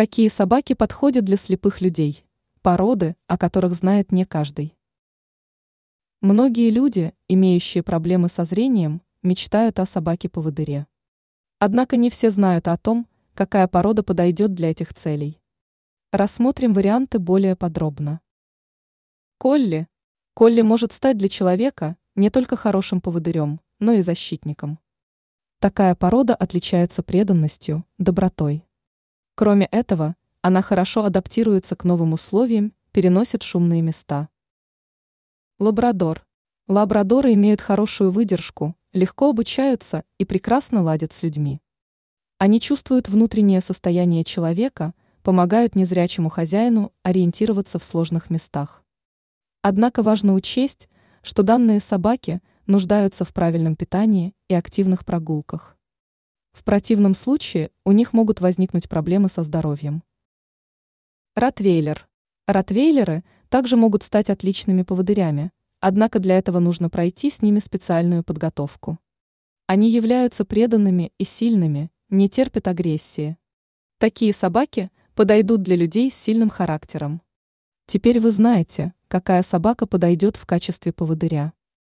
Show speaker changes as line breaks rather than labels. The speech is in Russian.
Какие собаки подходят для слепых людей? Породы, о которых знает не каждый. Многие люди, имеющие проблемы со зрением, мечтают о собаке-поводыре. Однако не все знают о том, какая порода подойдет для этих целей. Рассмотрим варианты более подробно. Колли. Колли может стать для человека не только хорошим поводырем, но и защитником. Такая порода отличается преданностью, добротой. Кроме этого, она хорошо адаптируется к новым условиям, переносит шумные места. Лабрадор. Лабрадоры имеют хорошую выдержку, легко обучаются и прекрасно ладят с людьми. Они чувствуют внутреннее состояние человека, помогают незрячему хозяину ориентироваться в сложных местах. Однако важно учесть, что данные собаки нуждаются в правильном питании и активных прогулках. В противном случае у них могут возникнуть проблемы со здоровьем. Ротвейлер. Ротвейлеры также могут стать отличными поводырями, однако для этого нужно пройти с ними специальную подготовку. Они являются преданными и сильными, не терпят агрессии. Такие собаки подойдут для людей с сильным характером. Теперь вы знаете, какая собака подойдет в качестве поводыря.